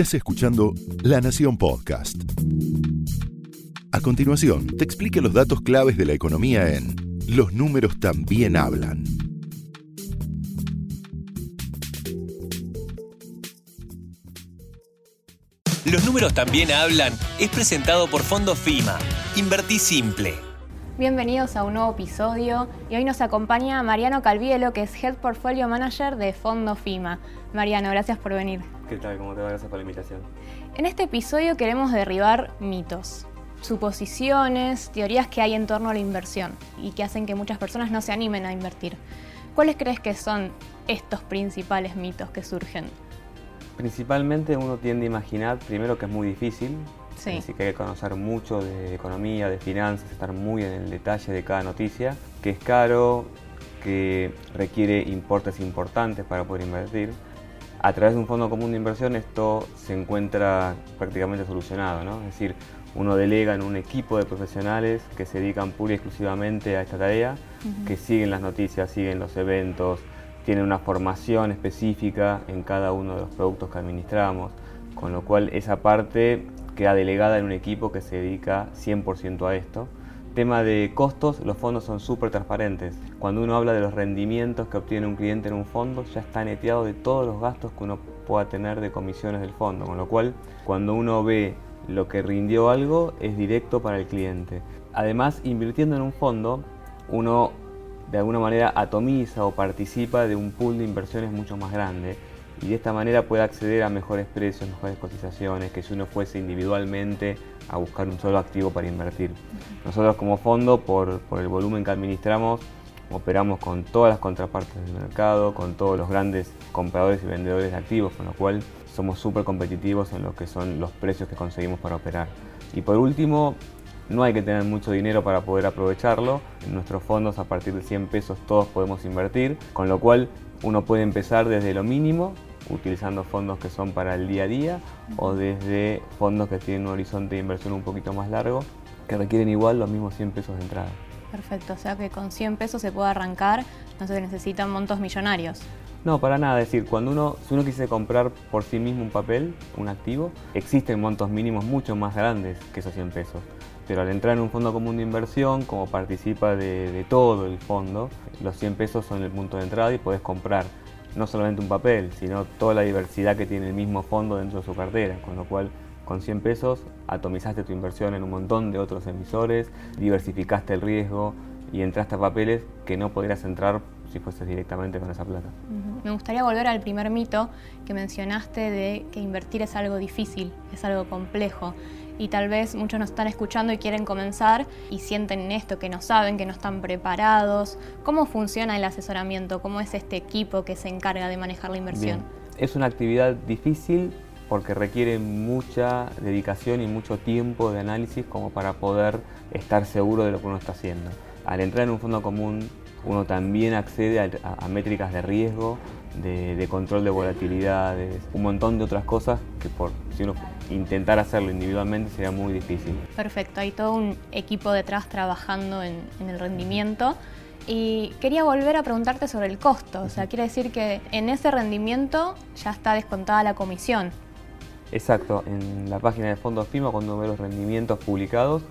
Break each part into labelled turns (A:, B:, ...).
A: Estás escuchando La Nación Podcast. A continuación, te explique los datos claves de la economía en Los números también hablan.
B: Los números también hablan es presentado por Fondo FIMA. Invertí simple.
C: Bienvenidos a un nuevo episodio y hoy nos acompaña Mariano Calvielo, que es Head Portfolio Manager de Fondo FIMA. Mariano, gracias por venir.
D: ¿Qué tal? ¿Cómo te va? Gracias por la invitación.
C: En este episodio queremos derribar mitos, suposiciones, teorías que hay en torno a la inversión y que hacen que muchas personas no se animen a invertir. ¿Cuáles crees que son estos principales mitos que surgen?
D: Principalmente uno tiende a imaginar primero que es muy difícil,
C: Sí.
D: así que hay que conocer mucho de economía, de finanzas, estar muy en el detalle de cada noticia, que es caro, que requiere importes importantes para poder invertir. A través de un fondo común de inversión esto se encuentra prácticamente solucionado, ¿no? Es decir, uno delega en un equipo de profesionales que se dedican pura y exclusivamente a esta tarea, que siguen las noticias, siguen los eventos, tienen una formación específica en cada uno de los productos que administramos, con lo cual esa parte queda delegada en un equipo que se dedica 100% a esto. Tema de costos, los fondos son súper transparentes. Cuando uno habla de los rendimientos que obtiene un cliente en un fondo, ya está neteado de todos los gastos que uno pueda tener de comisiones del fondo, con lo cual cuando uno ve lo que rindió algo es directo para el cliente. Además, invirtiendo en un fondo, uno de alguna manera atomiza o participa de un pool de inversiones mucho más grande y de esta manera puede acceder a mejores precios, mejores cotizaciones, que si uno fuese individualmente a buscar un solo activo para invertir. Nosotros como fondo, por, por el volumen que administramos, operamos con todas las contrapartes del mercado, con todos los grandes compradores y vendedores de activos, con lo cual somos súper competitivos en lo que son los precios que conseguimos para operar. Y por último, no hay que tener mucho dinero para poder aprovecharlo. En nuestros fondos a partir de 100 pesos todos podemos invertir, con lo cual uno puede empezar desde lo mínimo, utilizando fondos que son para el día a día, o desde fondos que tienen un horizonte de inversión un poquito más largo, que requieren igual los mismos 100 pesos de entrada.
C: Perfecto, o sea que con 100 pesos se puede arrancar, no se necesitan montos millonarios.
D: No, para nada. Es decir, cuando uno, si uno quise comprar por sí mismo un papel, un activo, existen montos mínimos mucho más grandes que esos 100 pesos. Pero al entrar en un fondo común de inversión, como participa de, de todo el fondo, los 100 pesos son el punto de entrada y podés comprar no solamente un papel, sino toda la diversidad que tiene el mismo fondo dentro de su cartera. Con lo cual, con 100 pesos atomizaste tu inversión en un montón de otros emisores, diversificaste el riesgo y entraste a papeles que no podrías entrar si fueses directamente con esa plata.
C: Me gustaría volver al primer mito que mencionaste de que invertir es algo difícil, es algo complejo. Y tal vez muchos nos están escuchando y quieren comenzar y sienten esto, que no saben, que no están preparados. ¿Cómo funciona el asesoramiento? ¿Cómo es este equipo que se encarga de manejar la inversión?
D: Bien. Es una actividad difícil porque requiere mucha dedicación y mucho tiempo de análisis como para poder estar seguro de lo que uno está haciendo. Al entrar en un fondo común, uno también accede a, a- a métricas de riesgo, de, de control de volatilidades, un montón de otras cosas que por si uno intentara hacerlo individualmente sería muy difícil.
C: Perfecto, hay todo un equipo detrás trabajando en, en el rendimiento. Y quería volver a preguntarte sobre el costo, o sea, quiere decir que en ese rendimiento ya está descontada la comisión.
D: Exacto, en la página de Fondos FIMA cuando ve los rendimientos publicados,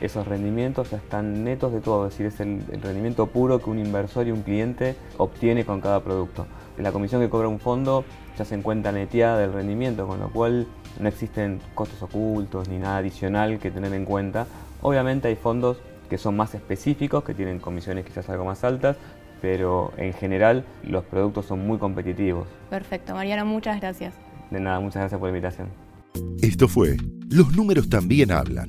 D: esos rendimientos ya están netos de todo, es decir, es el, el rendimiento puro que un inversor y un cliente obtiene con cada producto. La comisión que cobra un fondo ya se encuentra neteada del rendimiento, con lo cual no existen costos ocultos ni nada adicional que tener en cuenta. Obviamente hay fondos que son más específicos, que tienen comisiones quizás algo más altas, pero en general los productos son muy competitivos.
C: Perfecto, Mariano, muchas gracias.
D: De nada, muchas gracias por la invitación.
A: Esto fue Los números también hablan,